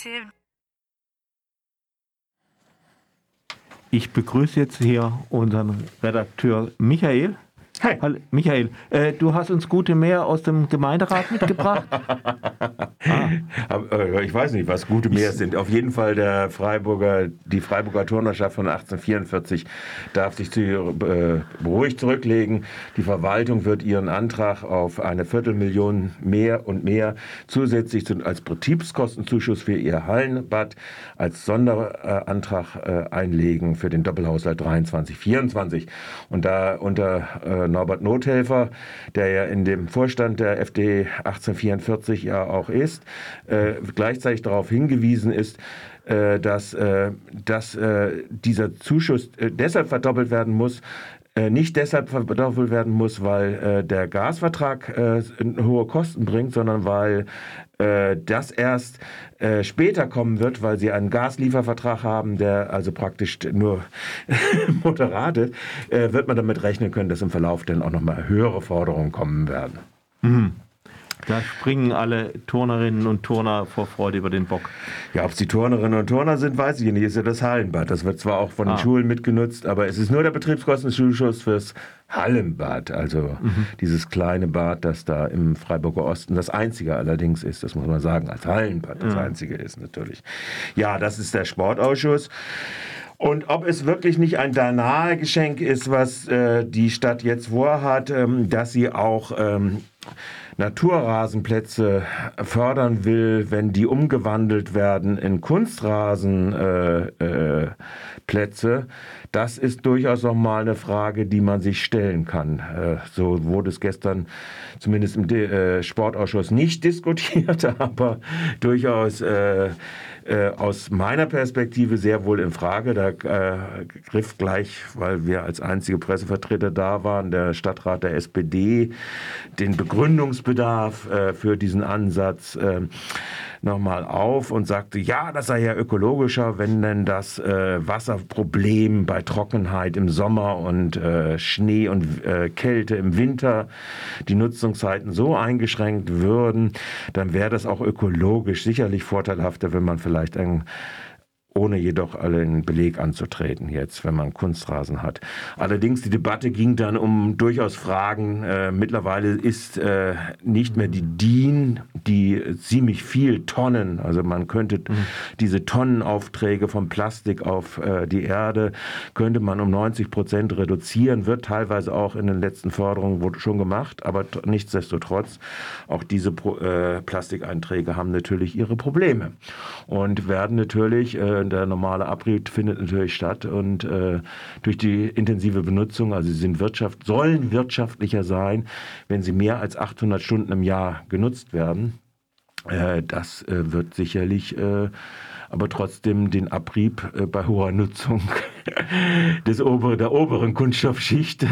erzählen. Ich begrüße jetzt hier unseren Redakteur Michael. Hi. Hallo, Michael, äh, du hast uns gute Meer aus dem Gemeinderat mitgebracht. Aber, äh, Ich weiß nicht, was gute Meer sind. Auf jeden Fall der Freiburger, die Freiburger Turnerschaft von 1844 darf sich zu, äh, beruhigt zurücklegen. Die Verwaltung wird ihren Antrag auf eine Viertelmillion mehr und mehr zusätzlich zu, als Betriebskostenzuschuss für ihr Hallenbad als Sonderantrag äh, einlegen für den Doppelhaushalt 23, 24. Und da unter äh, Norbert Nothelfer, der ja in dem Vorstand der FD 1844 ja auch ist, äh, gleichzeitig darauf hingewiesen ist, äh, dass, äh, dass äh, dieser Zuschuss deshalb verdoppelt werden muss, nicht deshalb verdoppelt werden muss, weil äh, der Gasvertrag äh, hohe Kosten bringt, sondern weil äh, das erst äh, später kommen wird, weil sie einen Gasliefervertrag haben, der also praktisch nur moderat ist, äh, wird man damit rechnen können, dass im Verlauf dann auch nochmal höhere Forderungen kommen werden. Da springen alle Turnerinnen und Turner vor Freude über den Bock. Ja, ob es die Turnerinnen und Turner sind, weiß ich nicht. Ist ja das Hallenbad. Das wird zwar auch von den Ah. Schulen mitgenutzt, aber es ist nur der Betriebskostenzuschuss fürs Hallenbad. Also dieses kleine Bad, das da im Freiburger Osten das einzige allerdings ist. Das muss man sagen, als Hallenbad das einzige ist natürlich. Ja, das ist der Sportausschuss. Und ob es wirklich nicht ein Danalgeschenk ist, was äh, die Stadt jetzt vorhat, ähm, dass sie auch ähm, Naturrasenplätze fördern will, wenn die umgewandelt werden in Kunstrasenplätze, äh, äh, das ist durchaus noch mal eine Frage, die man sich stellen kann. Äh, so wurde es gestern zumindest im De äh, Sportausschuss nicht diskutiert, aber durchaus äh, aus meiner Perspektive sehr wohl in Frage. Da äh, griff gleich, weil wir als einzige Pressevertreter da waren, der Stadtrat der SPD den Begründungsbedarf äh, für diesen Ansatz äh, nochmal auf und sagte, ja, das sei ja ökologischer, wenn denn das äh, Wasserproblem bei Trockenheit im Sommer und äh, Schnee und äh, Kälte im Winter die Nutzungszeiten so eingeschränkt würden, dann wäre das auch ökologisch sicherlich vorteilhafter, wenn man vielleicht ein ohne jedoch einen Beleg anzutreten jetzt, wenn man Kunstrasen hat. Allerdings die Debatte ging dann um durchaus Fragen. Äh, mittlerweile ist äh, nicht mehr die DIN, die ziemlich viel Tonnen, also man könnte diese Tonnenaufträge von Plastik auf äh, die Erde, könnte man um 90 Prozent reduzieren, wird teilweise auch in den letzten Förderungen wurde schon gemacht, aber nichtsdestotrotz, auch diese Pro, äh, Plastikeinträge haben natürlich ihre Probleme und werden natürlich, der normale Abrieb findet natürlich statt und äh, durch die intensive Benutzung, also sie sind Wirtschaft, sollen wirtschaftlicher sein, wenn sie mehr als 800 Stunden im Jahr genutzt werden. Äh, das äh, wird sicherlich äh, aber trotzdem den Abrieb äh, bei hoher Nutzung des obere, der oberen Kunststoffschicht,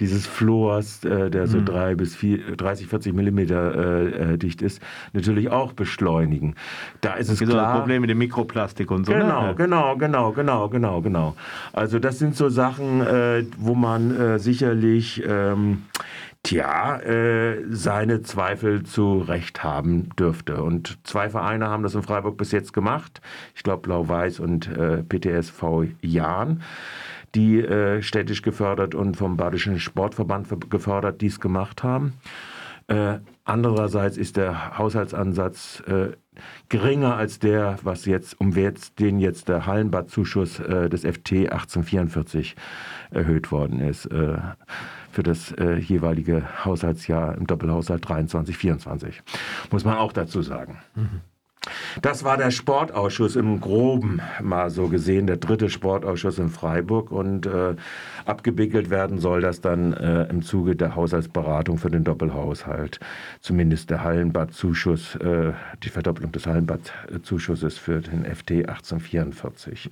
dieses Fluors, äh, der so drei bis vier, 30, 40 Millimeter äh, äh, dicht ist, natürlich auch beschleunigen. Da ist es klar. Probleme mit dem Mikroplastik und so. Genau, ne? genau, genau, genau, genau, genau. Also das sind so Sachen, äh, wo man äh, sicherlich, ähm, tja, äh, seine Zweifel zu Recht haben dürfte. Und zwei Vereine haben das in Freiburg bis jetzt gemacht. Ich glaube Blau-Weiß und äh, PTSV Jahn die äh, städtisch gefördert und vom Badischen Sportverband ver- gefördert dies gemacht haben. Äh, andererseits ist der Haushaltsansatz äh, geringer als der, was jetzt, um jetzt, den jetzt der Hallenbadzuschuss äh, des FT 1844 erhöht worden ist äh, für das äh, jeweilige Haushaltsjahr im Doppelhaushalt 23, 24. Muss man auch dazu sagen. Das war der Sportausschuss im Groben mal so gesehen, der dritte Sportausschuss in Freiburg und äh, abgewickelt werden soll das dann äh, im Zuge der Haushaltsberatung für den Doppelhaushalt. Zumindest der Hallenbadzuschuss, äh, die Verdoppelung des Hallenbadzuschusses für den FT 1844.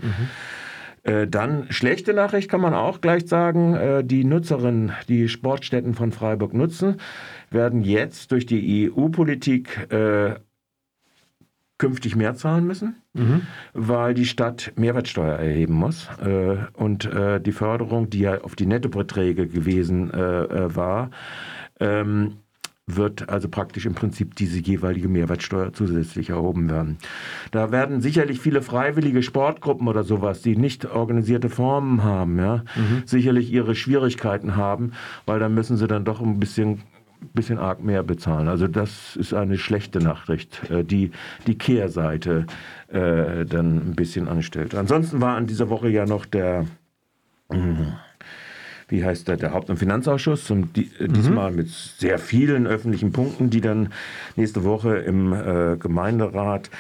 Äh, Dann schlechte Nachricht kann man auch gleich sagen. äh, Die Nutzerinnen, die Sportstätten von Freiburg nutzen, werden jetzt durch die EU-Politik äh, künftig mehr zahlen müssen, weil die Stadt Mehrwertsteuer erheben muss. Äh, und äh, die Förderung, die ja auf die Nettobeträge gewesen war, ähm, wird also praktisch im Prinzip diese jeweilige Mehrwertsteuer zusätzlich erhoben werden. Da werden sicherlich viele freiwillige Sportgruppen oder sowas, die nicht organisierte Formen haben, ja, mhm. sicherlich ihre Schwierigkeiten haben, weil da müssen sie dann doch ein bisschen bisschen arg mehr bezahlen. Also das ist eine schlechte Nachricht, äh, die die Kehrseite äh, dann ein bisschen anstellt. Ansonsten war an dieser Woche ja noch der hm, wie heißt der, der Haupt- und Finanzausschuss, und die, äh, diesmal mhm. mit sehr vielen öffentlichen Punkten, die dann nächste Woche im äh, Gemeinderat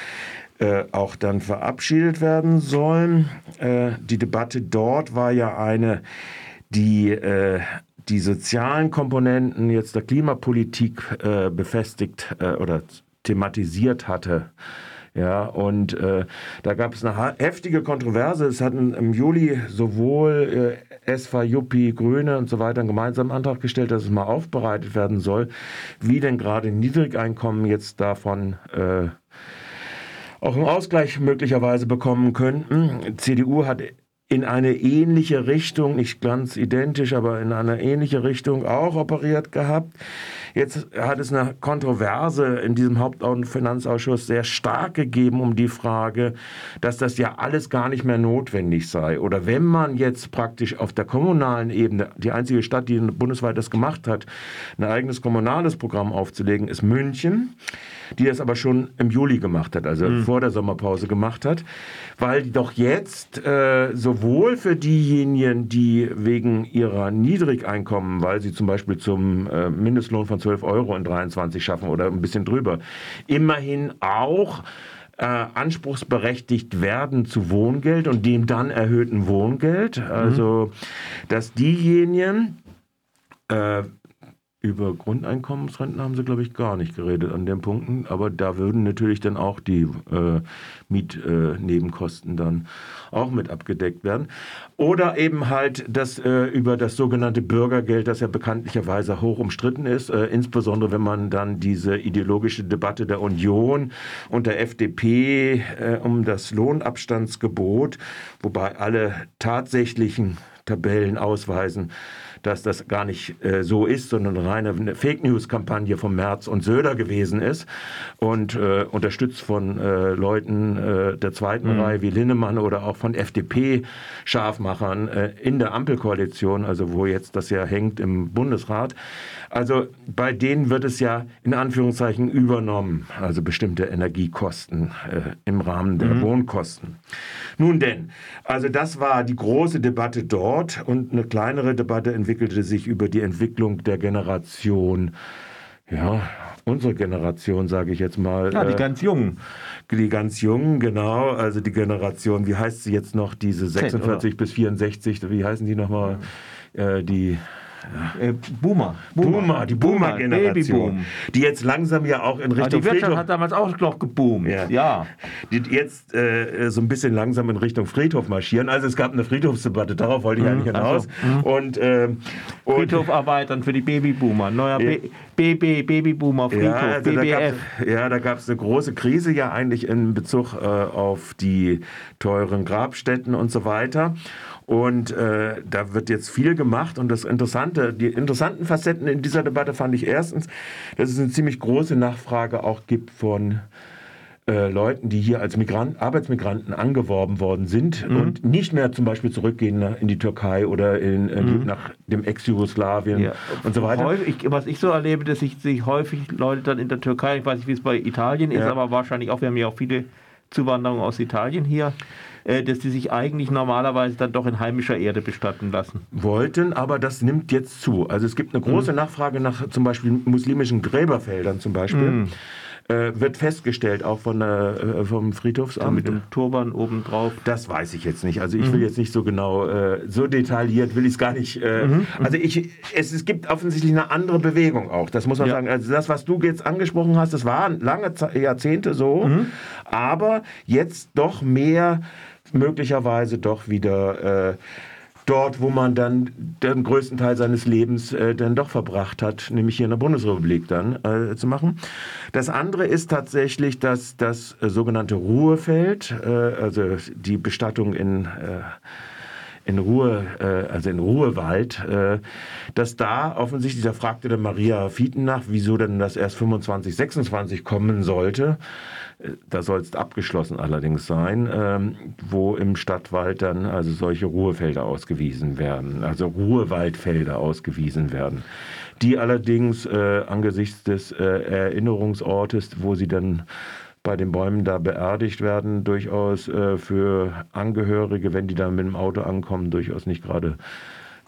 äh, auch dann verabschiedet werden sollen. Äh, die Debatte dort war ja eine, die äh, die sozialen Komponenten jetzt der Klimapolitik äh, befestigt oder thematisiert hatte. Ja, und äh, da gab es eine heftige Kontroverse. Es hatten im Juli sowohl SVA, Juppie, Grüne und so weiter einen gemeinsamen Antrag gestellt, dass es mal aufbereitet werden soll, wie denn gerade Niedrigeinkommen jetzt davon äh, auch einen Ausgleich möglicherweise bekommen könnten. CDU hat in eine ähnliche Richtung, nicht ganz identisch, aber in eine ähnliche Richtung auch operiert gehabt. Jetzt hat es eine Kontroverse in diesem Haupt- und Finanzausschuss sehr stark gegeben um die Frage, dass das ja alles gar nicht mehr notwendig sei. Oder wenn man jetzt praktisch auf der kommunalen Ebene, die einzige Stadt, die bundesweit das gemacht hat, ein eigenes kommunales Programm aufzulegen, ist München die das aber schon im Juli gemacht hat, also mhm. vor der Sommerpause gemacht hat, weil doch jetzt äh, sowohl für diejenigen, die wegen ihrer Niedrigeinkommen, weil sie zum Beispiel zum äh, Mindestlohn von 12 Euro in 23 schaffen oder ein bisschen drüber, immerhin auch äh, anspruchsberechtigt werden zu Wohngeld und dem dann erhöhten Wohngeld. Also, dass diejenigen, äh, über Grundeinkommensrenten haben sie, glaube ich, gar nicht geredet an den Punkten. Aber da würden natürlich dann auch die äh, Mietnebenkosten äh, dann auch mit abgedeckt werden. Oder eben halt das äh, über das sogenannte Bürgergeld, das ja bekanntlicherweise hoch umstritten ist, äh, insbesondere wenn man dann diese ideologische Debatte der Union und der FDP äh, um das Lohnabstandsgebot, wobei alle tatsächlichen Tabellen ausweisen, dass das gar nicht äh, so ist, sondern eine reine Fake News-Kampagne von Merz und Söder gewesen ist und äh, unterstützt von äh, Leuten äh, der zweiten mhm. Reihe wie Linnemann oder auch von FDP-Scharfmachern äh, in der Ampelkoalition, also wo jetzt das ja hängt im Bundesrat. Also bei denen wird es ja in Anführungszeichen übernommen, also bestimmte Energiekosten äh, im Rahmen der mhm. Wohnkosten. Nun denn, also das war die große Debatte dort und eine kleinere Debatte entwickelte sich über die Entwicklung der Generation. Ja, unsere Generation, sage ich jetzt mal. Ja, die äh, ganz Jungen. Die ganz Jungen, genau. Also die Generation, wie heißt sie jetzt noch, diese 46 Z, bis 64, wie heißen die nochmal? Äh, die äh, Boomer. Boomer. Boomer die Boomer-Generation. die jetzt langsam ja auch in Richtung. Aber die Wirtschaft Friedhof, hat damals auch noch geboomt. Ja. ja. Die jetzt äh, so ein bisschen langsam in Richtung Friedhof marschieren. Also es gab eine Friedhofsdebatte, darauf wollte ich mhm, eigentlich hinaus. Also, und, äh, und, Friedhof erweitern für die Babyboomer. Neuer ja. BB, Babyboomer Friedhof, ja, also BBF. Da ja, da gab es eine große Krise ja eigentlich in Bezug äh, auf die teuren Grabstätten und so weiter. Und äh, da wird jetzt viel gemacht. Und das Interessante, die interessanten Facetten in dieser Debatte fand ich erstens, dass es eine ziemlich große Nachfrage auch gibt von äh, Leuten, die hier als Migrant, Arbeitsmigranten angeworben worden sind mhm. und nicht mehr zum Beispiel zurückgehen in die Türkei oder in, in mhm. nach dem Ex-Jugoslawien ja. und so weiter. Häufig, was ich so erlebe, dass sich, sich häufig Leute dann in der Türkei, ich weiß nicht, wie es bei Italien ist, ja. aber wahrscheinlich auch, wir haben ja auch viele Zuwanderungen aus Italien hier, äh, dass die sich eigentlich normalerweise dann doch in heimischer Erde bestatten lassen. Wollten, aber das nimmt jetzt zu. Also es gibt eine große mhm. Nachfrage nach zum Beispiel muslimischen Gräberfeldern zum Beispiel. Mhm äh, wird festgestellt, auch von der, äh, vom Friedhofsamt. mit dem Turban obendrauf. Das weiß ich jetzt nicht. Also ich mhm. will jetzt nicht so genau, äh, so detailliert will ich es gar nicht. Äh, mhm. Also ich, es, es gibt offensichtlich eine andere Bewegung auch. Das muss man ja. sagen. Also das, was du jetzt angesprochen hast, das waren lange Jahrzehnte so, mhm. aber jetzt doch mehr möglicherweise doch wieder äh, dort, wo man dann den größten Teil seines Lebens äh, dann doch verbracht hat, nämlich hier in der Bundesrepublik dann äh, zu machen. Das andere ist tatsächlich, dass das äh, sogenannte Ruhefeld, äh, also die Bestattung in äh, in Ruhe, äh, also in Ruhewald, äh, dass da offensichtlich, da fragte der Maria Fieten nach, wieso denn das erst 25, 26 kommen sollte. Äh, da soll es abgeschlossen allerdings sein, ähm, wo im Stadtwald dann also solche Ruhefelder ausgewiesen werden, also Ruhewaldfelder ausgewiesen werden, die allerdings äh, angesichts des äh, Erinnerungsortes, wo sie dann bei den Bäumen da beerdigt werden, durchaus äh, für Angehörige, wenn die dann mit dem Auto ankommen, durchaus nicht gerade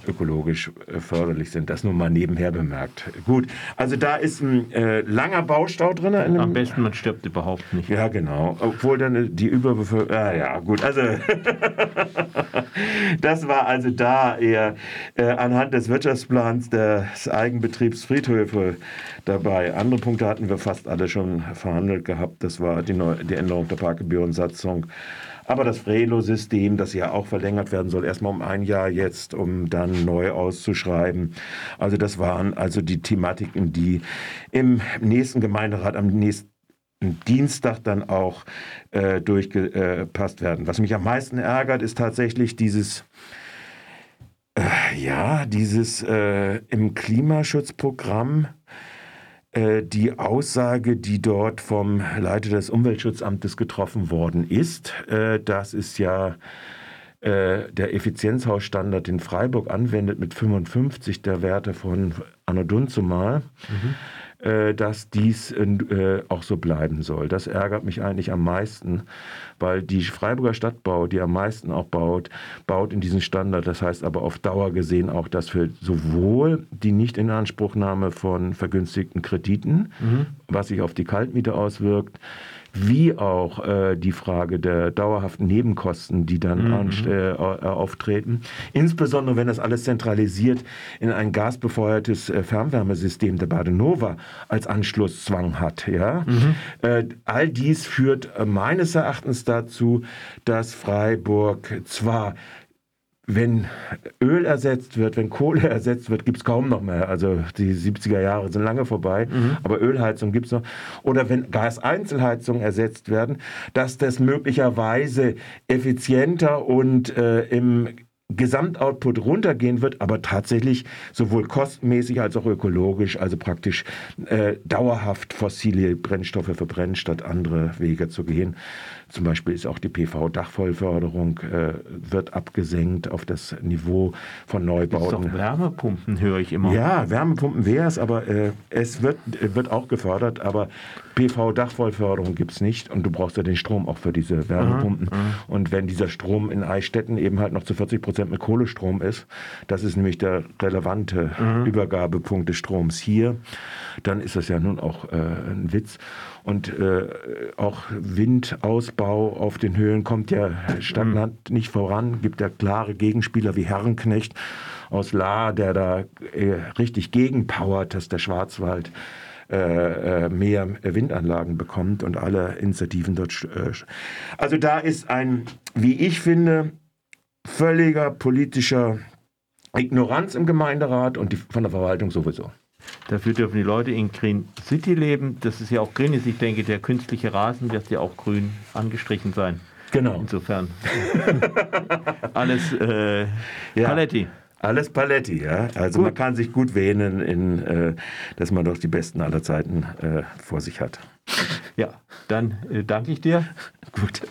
ökologisch äh, förderlich sind. Das nur mal nebenher bemerkt. Gut, also da ist ein äh, langer Baustau drin. Am besten, man stirbt überhaupt nicht. Ja, genau. Obwohl dann die Überbevölkerung. Ah, ja, gut. Also, das war also da eher äh, anhand des Wirtschaftsplans des Eigenbetriebs Friedhöfe dabei. Andere Punkte hatten wir fast alle schon verhandelt gehabt. Das war die, Neu die Änderung der Parkgebührensatzung aber das Frelo-System, das ja auch verlängert werden soll, erstmal um ein Jahr jetzt, um dann neu auszuschreiben. Also das waren also die Thematiken, die im nächsten Gemeinderat am nächsten Dienstag dann auch äh, durchgepasst werden. Was mich am meisten ärgert, ist tatsächlich dieses, äh, ja, dieses äh, im Klimaschutzprogramm äh, die Aussage, die dort vom Leiter des Umweltschutzamtes getroffen worden ist, äh, das ist ja äh, der Effizienzhausstandard, den Freiburg anwendet mit 55 der Werte von Anno Dunzumal. Mhm. Äh, dass dies äh, auch so bleiben soll. Das ärgert mich eigentlich am meisten, weil die Freiburger Stadtbau, die am meisten auch baut, baut in diesen Standard. Das heißt aber auf Dauer gesehen auch, dass für sowohl die Nichtinanspruchnahme von vergünstigten Krediten, mhm. was sich auf die Kaltmiete auswirkt, wie auch äh, die Frage der dauerhaften Nebenkosten, die dann mhm. äh, auftreten. Insbesondere, wenn das alles zentralisiert in ein gasbefeuertes äh, Fernwärmesystem der Badenova als Anschlusszwang hat. Ja? Mhm. Äh, all dies führt äh, meines Erachtens dazu, dass Freiburg zwar wenn Öl ersetzt wird, wenn Kohle ersetzt wird, gibt es kaum noch mehr. Also die 70er Jahre sind lange vorbei, mhm. aber Ölheizung gibt es noch. Oder wenn Gaseinzelheizungen ersetzt werden, dass das möglicherweise effizienter und äh, im Gesamtoutput runtergehen wird, aber tatsächlich sowohl kostenmäßig als auch ökologisch, also praktisch äh, dauerhaft fossile Brennstoffe verbrennen, statt andere Wege zu gehen. Zum Beispiel ist auch die PV-Dachvollförderung äh, wird abgesenkt auf das Niveau von Neubauten. Ist doch Wärmepumpen höre ich immer. Ja, Wärmepumpen wäre es, aber äh, es wird, wird auch gefördert, aber PV-Dachvollförderung gibt es nicht und du brauchst ja den Strom auch für diese Wärmepumpen. Aha, aha. Und wenn dieser Strom in Eichstätten eben halt noch zu 40 Prozent mit Kohlestrom ist, das ist nämlich der relevante aha. Übergabepunkt des Stroms hier, dann ist das ja nun auch äh, ein Witz. Und äh, auch Windausbau auf den Höhen kommt ja stagnant mhm. nicht voran. Gibt ja klare Gegenspieler wie Herrenknecht aus La, der da äh, richtig gegenpowert, dass der Schwarzwald äh, äh mehr Windanlagen bekommt und alle Initiativen dort. Äh, also da ist ein, wie ich finde, völliger politischer Ignoranz im Gemeinderat und die, von der Verwaltung sowieso. Dafür dürfen die Leute in Green City leben. Das ist ja auch grün ist. Ich denke, der künstliche Rasen wird ja auch grün angestrichen sein. Genau. Insofern. Alles äh, ja. Paletti. Alles Paletti, ja. Also gut. man kann sich gut wähnen, in, äh, dass man doch die Besten aller Zeiten äh, vor sich hat. Ja, dann äh, danke ich dir. gut.